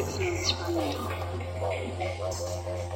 Six minutes from now.